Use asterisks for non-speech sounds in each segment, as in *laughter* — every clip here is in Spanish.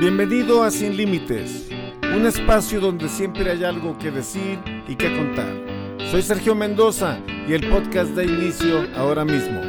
Bienvenido a Sin Límites, un espacio donde siempre hay algo que decir y que contar. Soy Sergio Mendoza y el podcast da inicio ahora mismo.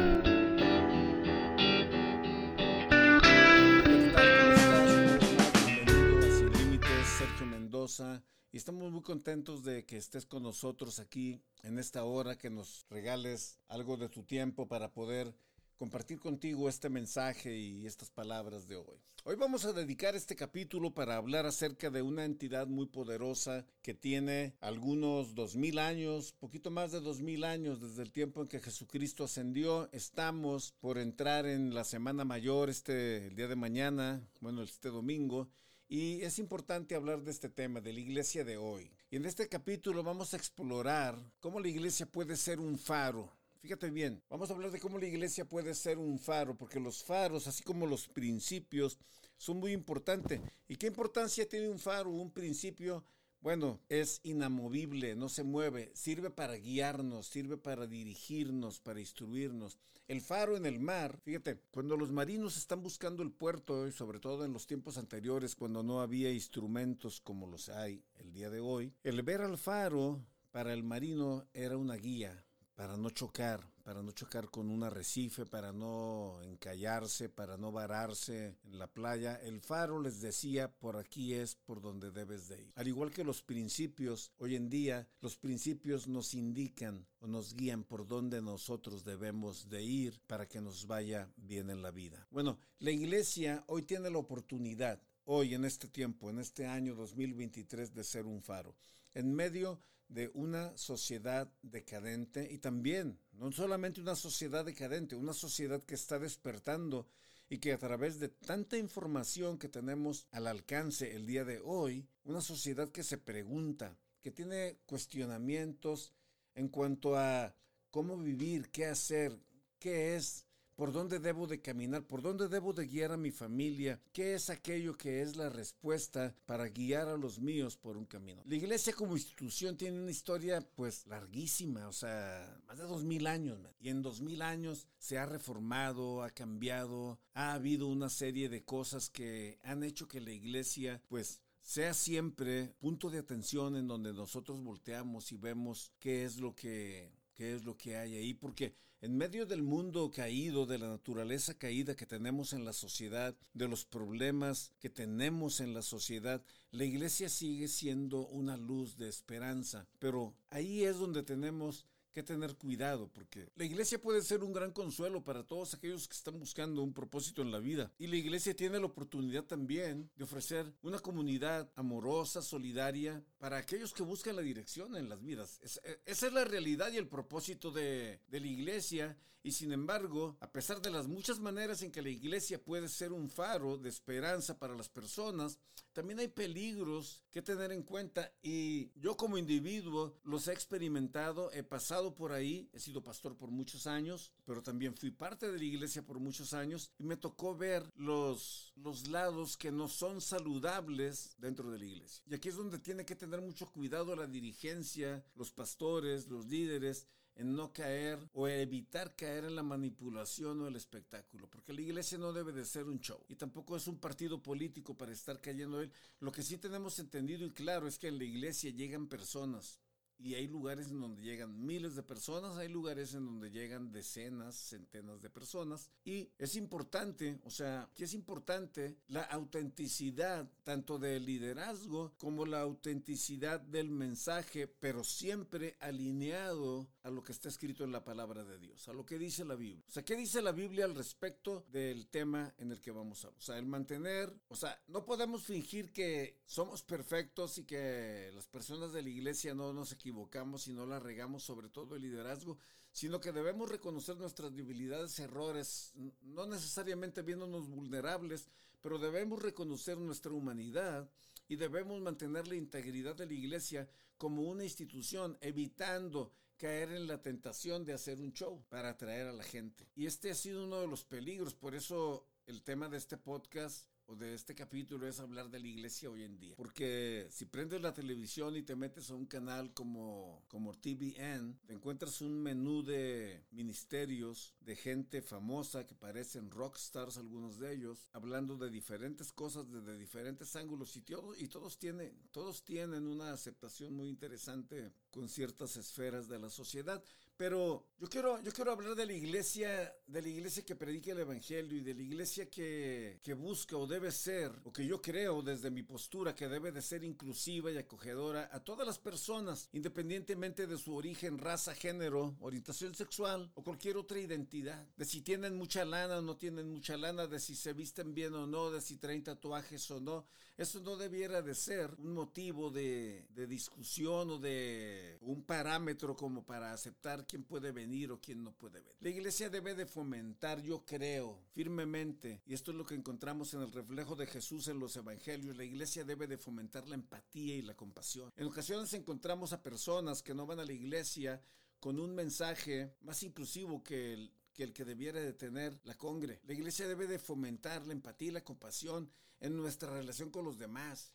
Bienvenido a Sin Límites, Sergio Mendoza. Y estamos muy contentos de que estés con nosotros aquí en esta hora, que nos regales algo de tu tiempo para poder compartir contigo este mensaje y estas palabras de hoy. Hoy vamos a dedicar este capítulo para hablar acerca de una entidad muy poderosa que tiene algunos dos mil años, poquito más de dos mil años desde el tiempo en que Jesucristo ascendió. Estamos por entrar en la Semana Mayor este día de mañana, bueno, este domingo. Y es importante hablar de este tema, de la iglesia de hoy. Y en este capítulo vamos a explorar cómo la iglesia puede ser un faro. Fíjate bien, vamos a hablar de cómo la iglesia puede ser un faro, porque los faros, así como los principios, son muy importantes. ¿Y qué importancia tiene un faro, un principio? Bueno, es inamovible, no se mueve, sirve para guiarnos, sirve para dirigirnos, para instruirnos. El faro en el mar, fíjate, cuando los marinos están buscando el puerto, y sobre todo en los tiempos anteriores, cuando no había instrumentos como los hay el día de hoy, el ver al faro para el marino era una guía para no chocar, para no chocar con un arrecife, para no encallarse, para no vararse en la playa. El faro les decía, por aquí es por donde debes de ir. Al igual que los principios, hoy en día los principios nos indican o nos guían por donde nosotros debemos de ir para que nos vaya bien en la vida. Bueno, la iglesia hoy tiene la oportunidad, hoy en este tiempo, en este año 2023, de ser un faro. En medio de una sociedad decadente y también, no solamente una sociedad decadente, una sociedad que está despertando y que a través de tanta información que tenemos al alcance el día de hoy, una sociedad que se pregunta, que tiene cuestionamientos en cuanto a cómo vivir, qué hacer, qué es por dónde debo de caminar, por dónde debo de guiar a mi familia, qué es aquello que es la respuesta para guiar a los míos por un camino. La iglesia como institución tiene una historia pues larguísima, o sea, más de dos mil años, y en dos mil años se ha reformado, ha cambiado, ha habido una serie de cosas que han hecho que la iglesia pues sea siempre punto de atención en donde nosotros volteamos y vemos qué es lo que qué es lo que hay ahí, porque en medio del mundo caído, de la naturaleza caída que tenemos en la sociedad, de los problemas que tenemos en la sociedad, la iglesia sigue siendo una luz de esperanza. Pero ahí es donde tenemos que tener cuidado porque la iglesia puede ser un gran consuelo para todos aquellos que están buscando un propósito en la vida. Y la iglesia tiene la oportunidad también de ofrecer una comunidad amorosa, solidaria, para aquellos que buscan la dirección en las vidas. esa es la realidad y el propósito de, de la iglesia. Y sin embargo, a pesar de las muchas maneras en que la iglesia puede ser un faro de esperanza para las personas, también hay peligros que tener en cuenta y yo como individuo los he experimentado, he pasado por ahí, he sido pastor por muchos años, pero también fui parte de la iglesia por muchos años y me tocó ver los, los lados que no son saludables dentro de la iglesia. Y aquí es donde tiene que tener mucho cuidado la dirigencia, los pastores, los líderes, en no caer o evitar caer en la manipulación o el espectáculo, porque la iglesia no debe de ser un show y tampoco es un partido político para estar cayendo él. Lo que sí tenemos entendido y claro es que en la iglesia llegan personas y hay lugares en donde llegan miles de personas, hay lugares en donde llegan decenas, centenas de personas y es importante, o sea, que es importante la autenticidad tanto del liderazgo como la autenticidad del mensaje, pero siempre alineado a lo que está escrito en la palabra de Dios, a lo que dice la Biblia. O sea, ¿qué dice la Biblia al respecto del tema en el que vamos a O sea, el mantener, o sea, no podemos fingir que somos perfectos y que las personas de la iglesia no nos equivocamos equivocamos y no la regamos, sobre todo el liderazgo, sino que debemos reconocer nuestras debilidades, errores, no necesariamente viéndonos vulnerables, pero debemos reconocer nuestra humanidad y debemos mantener la integridad de la iglesia como una institución, evitando caer en la tentación de hacer un show para atraer a la gente. Y este ha sido uno de los peligros, por eso el tema de este podcast o de este capítulo es hablar de la iglesia hoy en día. Porque si prendes la televisión y te metes a un canal como, como TVN, te encuentras un menú de ministerios, de gente famosa que parecen rockstars, algunos de ellos, hablando de diferentes cosas desde diferentes ángulos y, y todos, tienen, todos tienen una aceptación muy interesante con ciertas esferas de la sociedad. Pero yo quiero, yo quiero hablar de la iglesia, de la iglesia que predica el evangelio y de la iglesia que, que busca o debe ser, o que yo creo desde mi postura que debe de ser inclusiva y acogedora a todas las personas, independientemente de su origen, raza, género, orientación sexual o cualquier otra identidad. De si tienen mucha lana o no tienen mucha lana, de si se visten bien o no, de si traen tatuajes o no. Eso no debiera de ser un motivo de, discusión o de un parámetro como para aceptar quién puede venir o quién no puede venir. La iglesia debe de fomentar, yo creo, firmemente, y esto es lo que encontramos en el reflejo de Jesús en los evangelios, la iglesia debe de fomentar la empatía y la compasión. En ocasiones encontramos a personas que no van a la iglesia con un mensaje más inclusivo que el, que el que debiera de tener la congre. La iglesia debe de fomentar la empatía y la compasión en nuestra relación con los demás.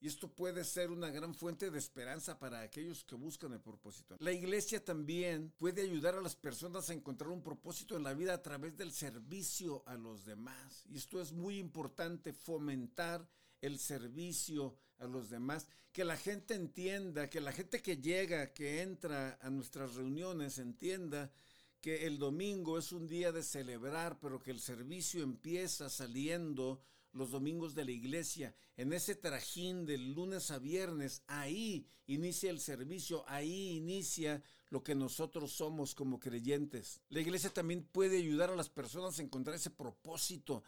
Y esto puede ser una gran fuente de esperanza para aquellos que buscan el propósito. La iglesia también puede ayudar a las personas a encontrar un propósito en la vida a través del servicio a los demás. Y esto es muy importante, fomentar el servicio a los demás, que la gente entienda, que la gente que llega, que entra a nuestras reuniones, entienda que el domingo es un día de celebrar, pero que el servicio empieza saliendo los domingos de la iglesia, en ese trajín del lunes a viernes, ahí inicia el servicio, ahí inicia lo que nosotros somos como creyentes. La iglesia también puede ayudar a las personas a encontrar ese propósito.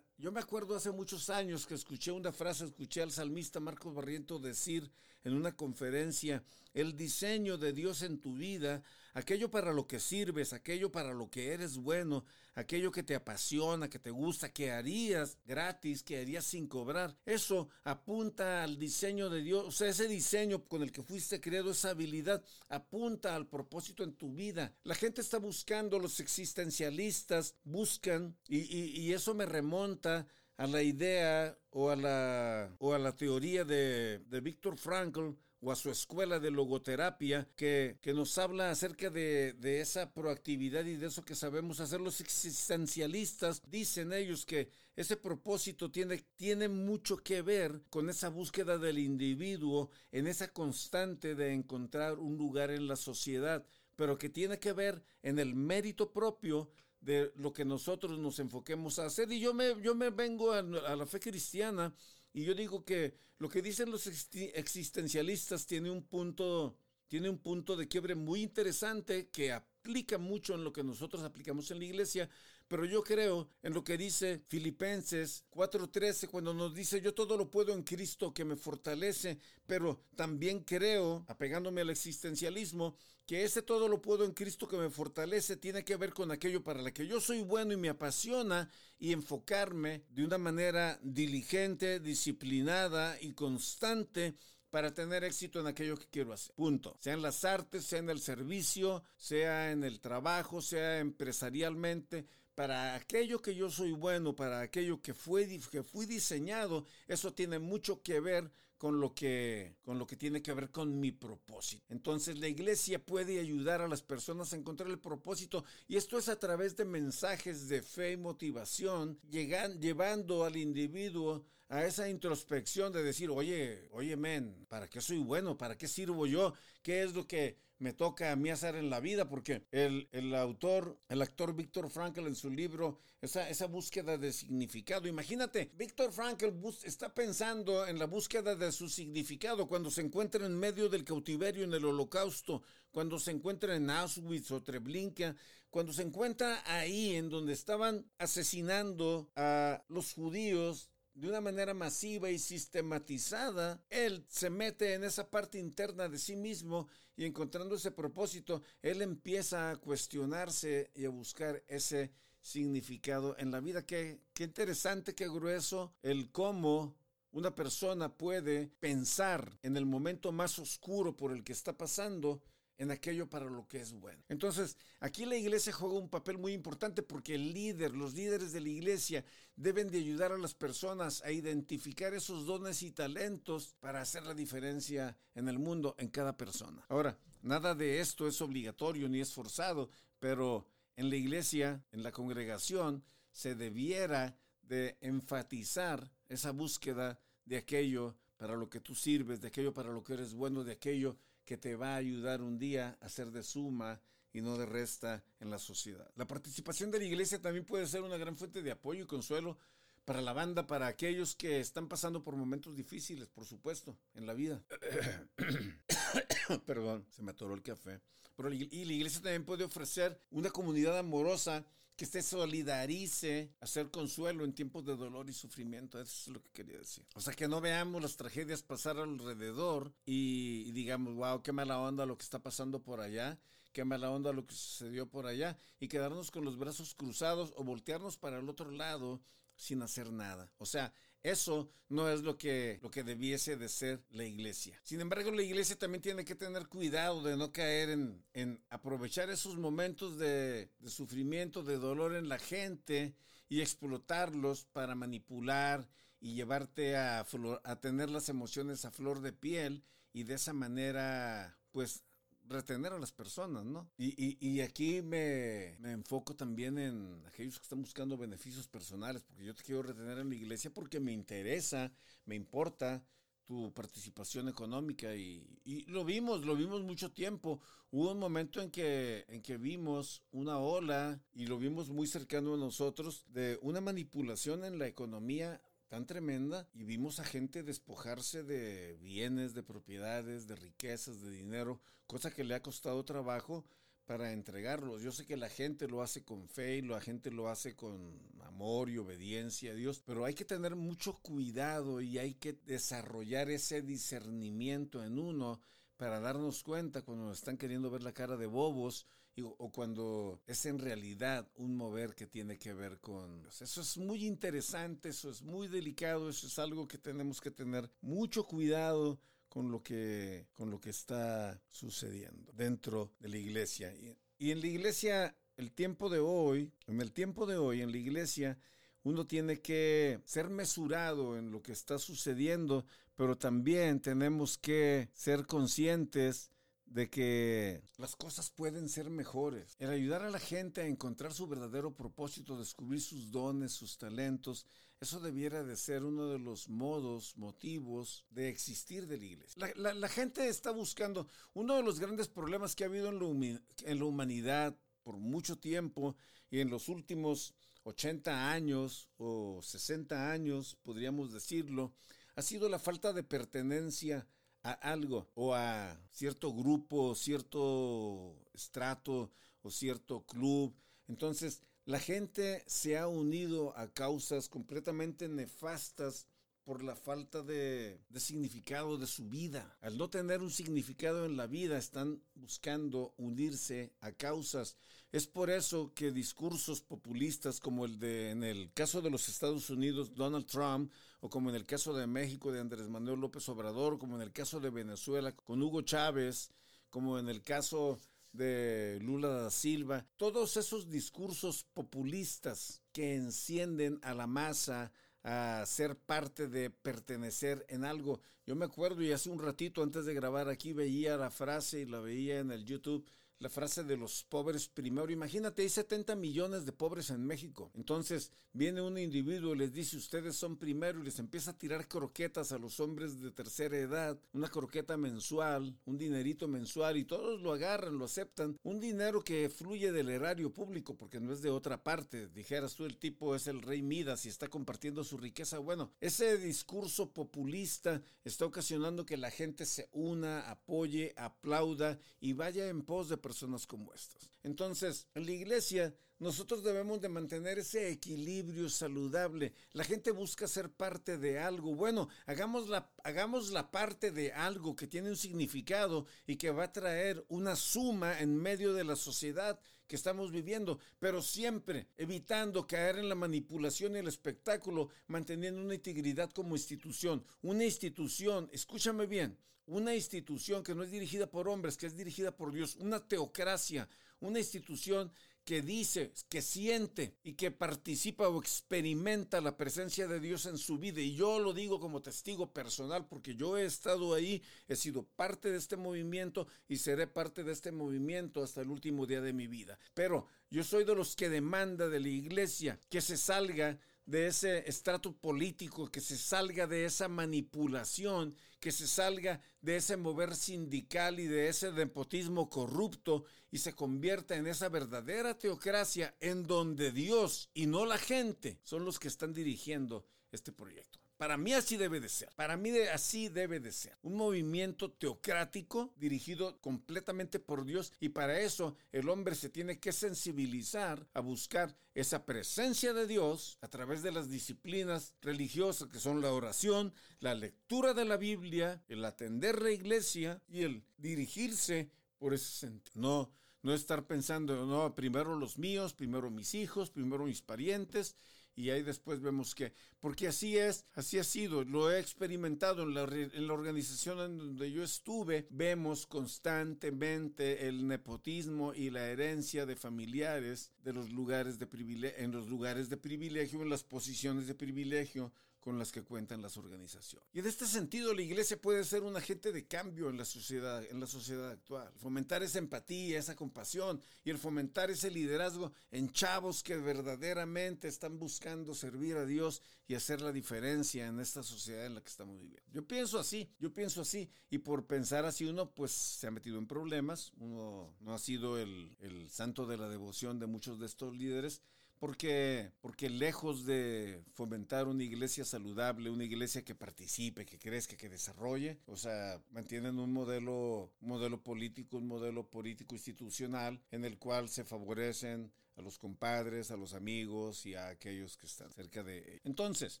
Yo me acuerdo hace muchos años que escuché una frase, escuché al salmista Marcos Barriento decir en una conferencia, el diseño de Dios en tu vida, aquello para lo que sirves, aquello para lo que eres bueno, aquello que te apasiona, que te gusta, que harías gratis, que harías sin cobrar. Eso apunta al diseño de Dios, o sea, ese diseño con el que fuiste creado, esa habilidad, apunta al propósito en tu vida. La gente está buscando, los existencialistas buscan, y, eso me remonta a la idea o a la, o a la teoría de, de Víctor Frankl o a su escuela de logoterapia que, nos habla acerca de, de, esa proactividad y de eso que sabemos hacer. Los existencialistas dicen ellos que ese propósito tiene, tiene mucho que ver con esa búsqueda del individuo en esa constante de encontrar un lugar en la sociedad, pero que tiene que ver en el mérito propio de lo que nosotros nos enfoquemos a hacer. Y yo me, yo me vengo a, a la fe cristiana y yo digo que lo que dicen los existencialistas tiene un punto, tiene un punto de quiebre muy interesante que aplica mucho en lo que nosotros aplicamos en la iglesia, pero yo creo en lo que dice Filipenses 4:13 cuando nos dice yo todo lo puedo en Cristo que me fortalece, pero también creo, apegándome al existencialismo, que ese todo lo puedo en Cristo que me fortalece tiene que ver con aquello para lo que yo soy bueno y me apasiona y enfocarme de una manera diligente, disciplinada y constante para tener éxito en aquello que quiero hacer. Punto. Sea en las artes, sea en el servicio, sea en el trabajo, sea empresarialmente, para aquello que yo soy bueno, para aquello que, fue, que fui diseñado, eso tiene mucho que ver con lo que con lo que tiene que ver con mi propósito. Entonces la iglesia puede ayudar a las personas a encontrar el propósito y esto es a través de mensajes de fe y motivación, llegan, llevando al individuo a esa introspección de decir, oye, oye, men, ¿para qué soy bueno? ¿Para qué sirvo yo? ¿Qué es lo que me toca a mí hacer en la vida, porque el, el autor, el actor Víctor Frankl en su libro, esa, esa búsqueda de significado, imagínate, Víctor Frankl está pensando en la búsqueda de su significado cuando se encuentra en medio del cautiverio en el holocausto, cuando se encuentra en Auschwitz o Treblinka, cuando se encuentra ahí en donde estaban asesinando a los judíos de una manera masiva y sistematizada, él se mete en esa parte interna de sí mismo y encontrando ese propósito, él empieza a cuestionarse y a buscar ese significado en la vida. Qué, qué interesante, qué grueso el cómo una persona puede pensar en el momento más oscuro por el que está pasando en aquello para lo que es bueno. Entonces, aquí la iglesia juega un papel muy importante porque el líder, los líderes de la iglesia deben de ayudar a las personas a identificar esos dones y talentos para hacer la diferencia en el mundo, en cada persona. Ahora, nada de esto es obligatorio ni es forzado, pero en la iglesia, en la congregación, se debiera de enfatizar esa búsqueda de aquello para lo que tú sirves, de aquello para lo que eres bueno, de aquello que te va a ayudar un día a ser de suma y no de resta en la sociedad. La participación de la iglesia también puede ser una gran fuente de apoyo y consuelo para la banda, para aquellos que están pasando por momentos difíciles, por supuesto, en la vida. *coughs* *coughs* Perdón, se me atoró el café. Pero, y la iglesia también puede ofrecer una comunidad amorosa que se solidarice, hacer consuelo en tiempos de dolor y sufrimiento. Eso es lo que quería decir. O sea, que no veamos las tragedias pasar alrededor y, digamos, wow, qué mala onda lo que está pasando por allá, qué mala onda lo que sucedió por allá, y quedarnos con los brazos cruzados o voltearnos para el otro lado sin hacer nada. O sea, eso no es lo que, lo que debiese de ser la iglesia. Sin embargo, la iglesia también tiene que tener cuidado de no caer en, en aprovechar esos momentos de, de sufrimiento, de dolor en la gente y explotarlos para manipular y llevarte a, a tener las emociones a flor de piel y de esa manera, pues, retener a las personas, ¿no? Y, aquí me, enfoco también en aquellos que están buscando beneficios personales, porque yo te quiero retener en la iglesia porque me interesa, me importa tu participación económica y, y, lo vimos, lo vimos mucho tiempo. Hubo un momento en que, en que vimos una ola y lo vimos muy cercano a nosotros de una manipulación en la economía tan tremenda y vimos a gente despojarse de bienes, de propiedades, de riquezas, de dinero, cosa que le ha costado trabajo para entregarlos. Yo sé que la gente lo hace con fe y la gente lo hace con amor y obediencia a Dios, pero hay que tener mucho cuidado y hay que desarrollar ese discernimiento en uno para darnos cuenta cuando nos están queriendo ver la cara de bobos o cuando es en realidad un mover que tiene que ver con... Eso es muy interesante, eso es muy delicado, eso es algo que tenemos que tener mucho cuidado con lo que, con lo que está sucediendo dentro de la iglesia. Y, y en la iglesia, el tiempo de hoy, en el tiempo de hoy, en la iglesia, uno tiene que ser mesurado en lo que está sucediendo, pero también tenemos que ser conscientes de que las cosas pueden ser mejores. El ayudar a la gente a encontrar su verdadero propósito, descubrir sus dones, sus talentos, eso debiera de ser uno de los modos, motivos de existir de la iglesia. La, gente está buscando, uno de los grandes problemas que ha habido en en la humanidad por mucho tiempo y en los últimos 80 años o 60 años, podríamos decirlo, ha sido la falta de pertenencia a algo o a cierto grupo, cierto estrato o cierto club. Entonces, la gente se ha unido a causas completamente nefastas por la falta de, de, significado de su vida. Al no tener un significado en la vida, están buscando unirse a causas. Es por eso que discursos populistas como el de, en el caso de los Estados Unidos, Donald Trump, como en el caso de México de Andrés Manuel López Obrador, como en el caso de Venezuela con Hugo Chávez, como en el caso de Lula da Silva, todos esos discursos populistas que encienden a la masa, a ser parte de pertenecer en algo. Yo me acuerdo y hace un ratito antes de grabar aquí veía la frase y la veía en el YouTube la frase de los pobres primero. Imagínate, hay 70 millones de pobres en México. Entonces viene un individuo y les dice, ustedes son primero y les empieza a tirar croquetas a los hombres de tercera edad, una croqueta mensual, un dinerito mensual y todos lo agarran, lo aceptan. Un dinero que fluye del erario público porque no es de otra parte. Dijeras tú, el tipo es el rey Midas y está compartiendo su riqueza. Bueno, ese discurso populista está ocasionando que la gente se una, apoye, aplauda y vaya en pos de personas como estas. Entonces, en la iglesia nosotros debemos de mantener ese equilibrio saludable. La gente busca ser parte de algo. Bueno, hagamos la, hagamos la parte de algo que tiene un significado y que va a traer una suma en medio de la sociedad que estamos viviendo, pero siempre evitando caer en la manipulación y el espectáculo, manteniendo una integridad como institución. Una institución, escúchame bien, una institución que no es dirigida por hombres, que es dirigida por Dios, una teocracia, una institución que dice, que siente y que participa o experimenta la presencia de Dios en su vida. Y yo lo digo como testigo personal porque yo he estado ahí, he sido parte de este movimiento y seré parte de este movimiento hasta el último día de mi vida. Pero yo soy de los que demanda de la iglesia que se salga de ese estrato político, que se salga de esa manipulación, que se salga de ese mover sindical y de ese nepotismo corrupto y se convierta en esa verdadera teocracia en donde Dios y no la gente son los que están dirigiendo este proyecto. Para mí así debe de ser. Para mí así debe de ser. Un movimiento teocrático dirigido completamente por Dios y para eso el hombre se tiene que sensibilizar a buscar esa presencia de Dios a través de las disciplinas religiosas que son la oración, la lectura de la Biblia, el atender la iglesia y el dirigirse por ese sentido. No, no estar pensando, no, primero los míos, primero mis hijos, primero mis parientes y ahí después vemos que, porque así es, así ha sido, lo he experimentado en la, en la organización en donde yo estuve, vemos constantemente el nepotismo y la herencia de familiares de los lugares de privilegio, en los lugares de privilegio, en las posiciones de privilegio, con las que cuentan las organizaciones. Y en este sentido, la iglesia puede ser un agente de cambio en la sociedad, en la sociedad actual. Fomentar esa empatía, esa compasión y el fomentar ese liderazgo en chavos que verdaderamente están buscando servir a Dios y hacer la diferencia en esta sociedad en la que estamos viviendo. Yo pienso así, yo pienso así. Y por pensar así uno, pues se ha metido en problemas. Uno no ha sido el, el santo de la devoción de muchos de estos líderes porque, porque lejos de fomentar una iglesia saludable, una iglesia que participe, que crezca, que desarrolle, o sea, mantienen un modelo, modelo político, un modelo político institucional en el cual se favorecen a los compadres, a los amigos y a aquellos que están cerca de... Entonces,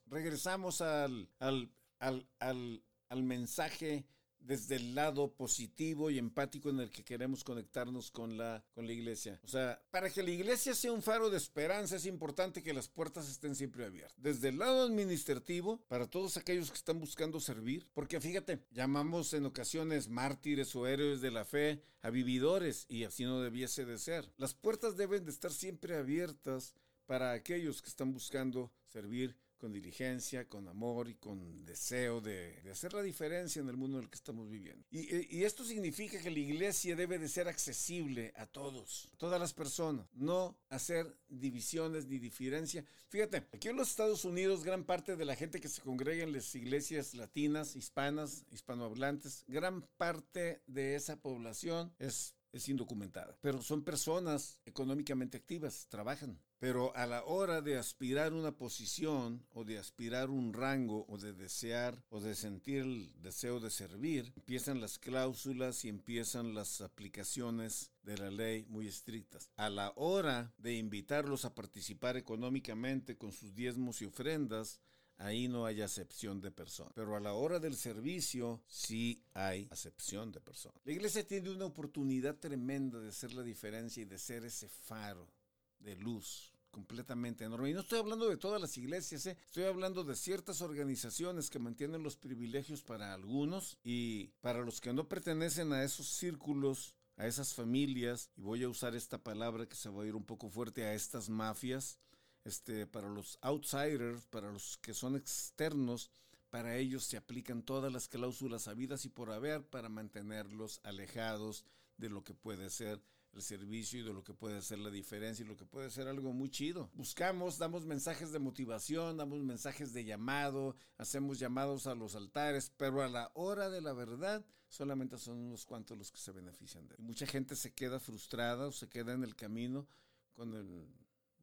regresamos al, al, al, al, al mensaje desde el lado positivo y empático en el que queremos conectarnos con la, con la iglesia. O sea, para que la iglesia sea un faro de esperanza es importante que las puertas estén siempre abiertas. Desde el lado administrativo, para todos aquellos que están buscando servir, porque fíjate, llamamos en ocasiones mártires o héroes de la fe a vividores y así no debiese de ser. Las puertas deben de estar siempre abiertas para aquellos que están buscando servir con diligencia, con amor y con deseo de, hacer la diferencia en el mundo en el que estamos viviendo. Y, esto significa que la iglesia debe de ser accesible a todos, a todas las personas, no hacer divisiones ni diferencia. Fíjate, aquí en los Estados Unidos gran parte de la gente que se congrega en las iglesias latinas, hispanas, hispanohablantes, gran parte de esa población es es indocumentada, pero son personas económicamente activas, trabajan. Pero a la hora de aspirar una posición o de aspirar un rango o de desear o de sentir el deseo de servir, empiezan las cláusulas y empiezan las aplicaciones de la ley muy estrictas. A la hora de invitarlos a participar económicamente con sus diezmos y ofrendas, ahí no hay acepción de persona. Pero a la hora del servicio sí hay acepción de persona. La iglesia tiene una oportunidad tremenda de hacer la diferencia y de ser ese faro de luz completamente enorme. Y no estoy hablando de todas las iglesias, ¿eh? estoy hablando de ciertas organizaciones que mantienen los privilegios para algunos y para los que no pertenecen a esos círculos, a esas familias, y voy a usar esta palabra que se va a ir un poco fuerte, a estas mafias, este, para los outsiders, para los que son externos, para ellos se aplican todas las cláusulas habidas y por haber para mantenerlos alejados de lo que puede ser el servicio y de lo que puede ser la diferencia y lo que puede ser algo muy chido. Buscamos, damos mensajes de motivación, damos mensajes de llamado, hacemos llamados a los altares, pero a la hora de la verdad solamente son unos cuantos los que se benefician de él. Mucha gente se queda frustrada o se queda en el camino con el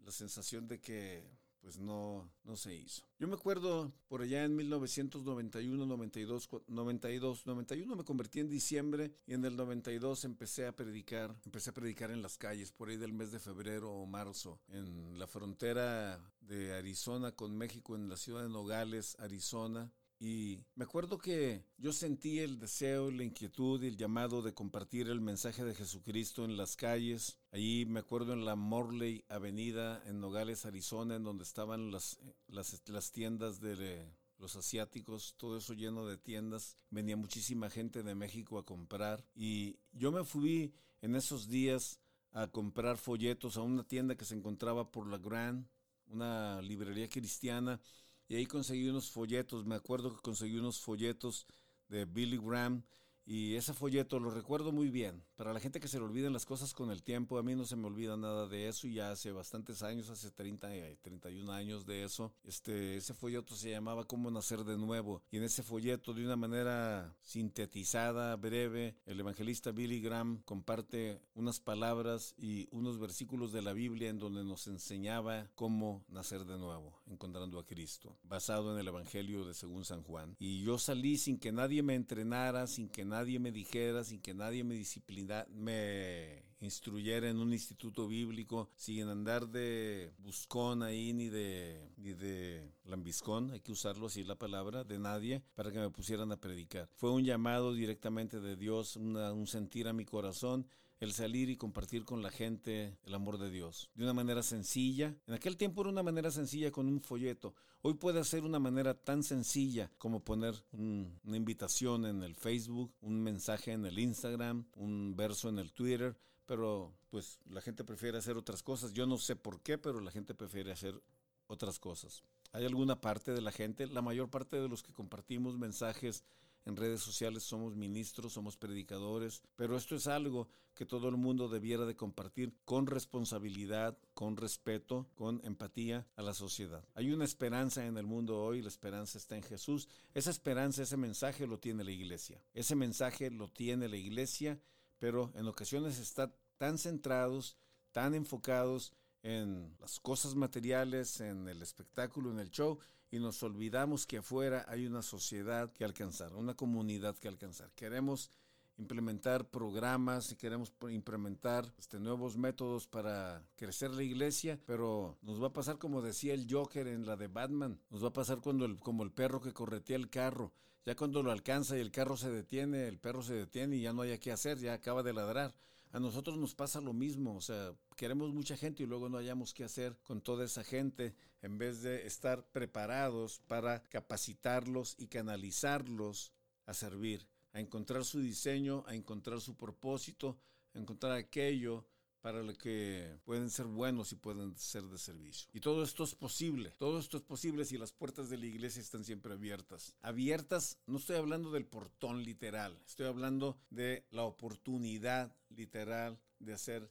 la sensación de que pues no, no se hizo. Yo me acuerdo por allá en 1991, 92, 92, 91 me convertí en diciembre y en el 92 empecé a predicar, empecé a predicar en las calles por ahí del mes de febrero o marzo, en la frontera de Arizona con México, en la ciudad de Nogales, Arizona. Y me acuerdo que yo sentí el deseo, la inquietud y el llamado de compartir el mensaje de Jesucristo en las calles. Allí me acuerdo en la Morley Avenida en Nogales, Arizona, en donde estaban las, las, las tiendas de los asiáticos, todo eso lleno de tiendas. Venía muchísima gente de México a comprar. Y yo me fui en esos días a comprar folletos a una tienda que se encontraba por la Grand, una librería cristiana, y ahí conseguí unos folletos, me acuerdo que conseguí unos folletos de Billy Graham y ese folleto lo recuerdo muy bien. Para la gente que se le olviden las cosas con el tiempo, a mí no se me olvida nada de eso y ya hace bastantes años, hace 30, 31 eh, años de eso, este, ese folleto se llamaba Cómo nacer de nuevo. Y en ese folleto, de una manera sintetizada, breve, el evangelista Billy Graham comparte unas palabras y unos versículos de la Biblia en donde nos enseñaba cómo nacer de nuevo, encontrando a Cristo, basado en el Evangelio de según San Juan. Y yo salí sin que nadie me entrenara, sin que nadie me dijera, sin que nadie me disciplinara, me instruyera en un instituto bíblico, sin andar de buscón ahí ni de, ni de lambiscón, hay que usarlo así la palabra, de nadie, para que me pusieran a predicar. Fue un llamado directamente de Dios, un sentir a mi corazón el salir y compartir con la gente el amor de Dios. De una manera sencilla. En aquel tiempo era una manera sencilla con un folleto. Hoy puede ser una manera tan sencilla como poner una invitación en el Facebook, un mensaje en el Instagram, un verso en el Twitter. Pero pues la gente prefiere hacer otras cosas. Yo no sé por qué, pero la gente prefiere hacer otras cosas. Hay alguna parte de la gente, la mayor parte de los que compartimos mensajes en redes sociales somos ministros, somos predicadores, pero esto es algo que todo el mundo debiera de compartir con responsabilidad, con respeto, con empatía a la sociedad. Hay una esperanza en el mundo hoy, la esperanza está en Jesús. Esa esperanza, ese mensaje lo tiene la iglesia. Ese mensaje lo tiene la iglesia, pero en ocasiones está tan centrados, tan enfocados en las cosas materiales, en el espectáculo, en el show, y nos olvidamos que afuera hay una sociedad que alcanzar, una comunidad que alcanzar. Queremos implementar programas y queremos implementar este, nuevos métodos para crecer la iglesia, pero nos va a pasar como decía el Joker en la de Batman, nos va a pasar cuando el, como el perro que corretea el carro, ya cuando lo alcanza y el carro se detiene, el perro se detiene y ya no hay qué hacer, ya acaba de ladrar. A nosotros nos pasa lo mismo, o sea, queremos mucha gente y luego no hayamos qué hacer con toda esa gente en vez de estar preparados para capacitarlos y canalizarlos a servir, a encontrar su diseño, a encontrar su propósito, a encontrar aquello para lo que pueden ser buenos y pueden ser de servicio. Y todo esto es posible, todo esto es posible si las puertas de la iglesia están siempre abiertas. Abiertas, no estoy hablando del portón literal, estoy hablando de la oportunidad literal de hacer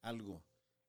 algo.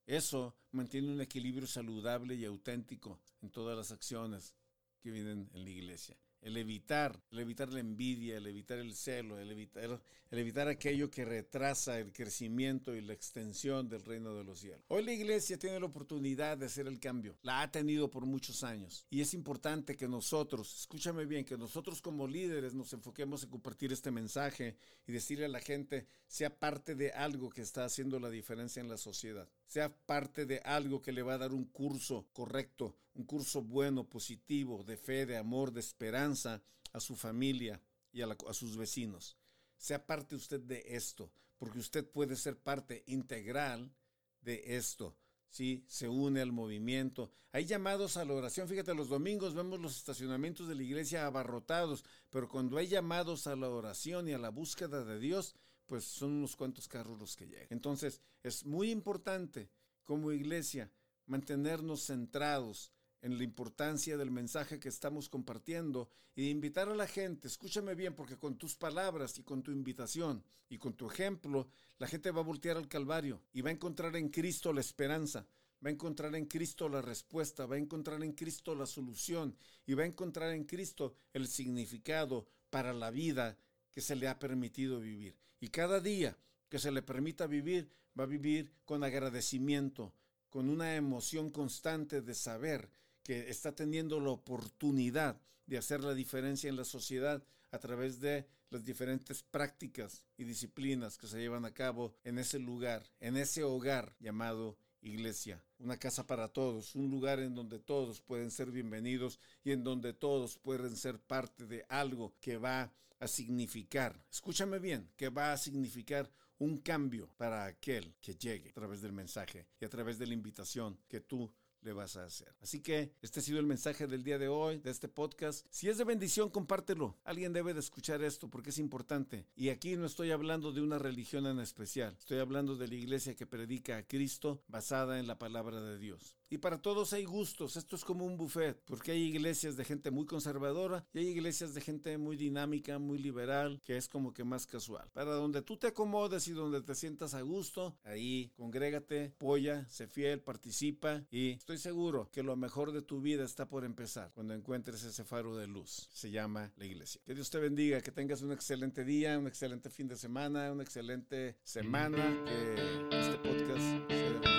Eso mantiene un equilibrio saludable y auténtico en todas las acciones que vienen en la iglesia el evitar, el evitar la envidia, el evitar el celo, el evitar, el evitar aquello que retrasa el crecimiento y la extensión del reino de los cielos. Hoy la iglesia tiene la oportunidad de hacer el cambio. La ha tenido por muchos años. Y es importante que nosotros, escúchame bien, que nosotros como líderes nos enfoquemos en compartir este mensaje y decirle a la gente, sea parte de algo que está haciendo la diferencia en la sociedad. Sea parte de algo que le va a dar un curso correcto, un curso bueno, positivo, de fe, de amor, de esperanza a su familia y a, sus vecinos. Sea parte usted de esto, porque usted puede ser parte integral de esto. si se une al movimiento. Hay llamados a la oración. Fíjate, los domingos vemos los estacionamientos de la iglesia abarrotados, pero cuando hay llamados a la oración y a la búsqueda de Dios, pues son unos cuantos carros los que llegan. Entonces, es muy importante como iglesia mantenernos centrados en la importancia del mensaje que estamos compartiendo y invitar a la gente, escúchame bien, porque con tus palabras y con tu invitación y con tu ejemplo, la gente va a voltear al Calvario y va a encontrar en Cristo la esperanza, va a encontrar en Cristo la respuesta, va a encontrar en Cristo la solución y va a encontrar en Cristo el significado para la vida que se le ha permitido vivir. Y cada día que se le permita vivir, va a vivir con agradecimiento, con una emoción constante de saber que está teniendo la oportunidad de hacer la diferencia en la sociedad a través de las diferentes prácticas y disciplinas que se llevan a cabo en ese lugar, en ese hogar llamado iglesia, una casa para todos, un lugar en donde todos pueden ser bienvenidos y en donde todos pueden ser parte de algo que va a significar, escúchame bien, que va a significar un cambio para aquel que llegue a través del mensaje y a través de la invitación que tú le vas a hacer. Así que este ha sido el mensaje del día de hoy, de este podcast. Si es de bendición, compártelo. Alguien debe de escuchar esto porque es importante. Y aquí no estoy hablando de una religión en especial. Estoy hablando de la iglesia que predica a Cristo basada en la palabra de Dios. Y para todos hay gustos, esto es como un buffet, porque hay iglesias de gente muy conservadora y hay iglesias de gente muy dinámica, muy liberal, que es como que más casual. Para donde tú te acomodes y donde te sientas a gusto, ahí congrégate, polla, sé fiel, participa y estoy seguro que lo mejor de tu vida está por empezar cuando encuentres ese faro de luz. Se llama la iglesia. Que Dios te bendiga, que tengas un excelente día, un excelente fin de semana, una excelente semana, que este podcast sea de.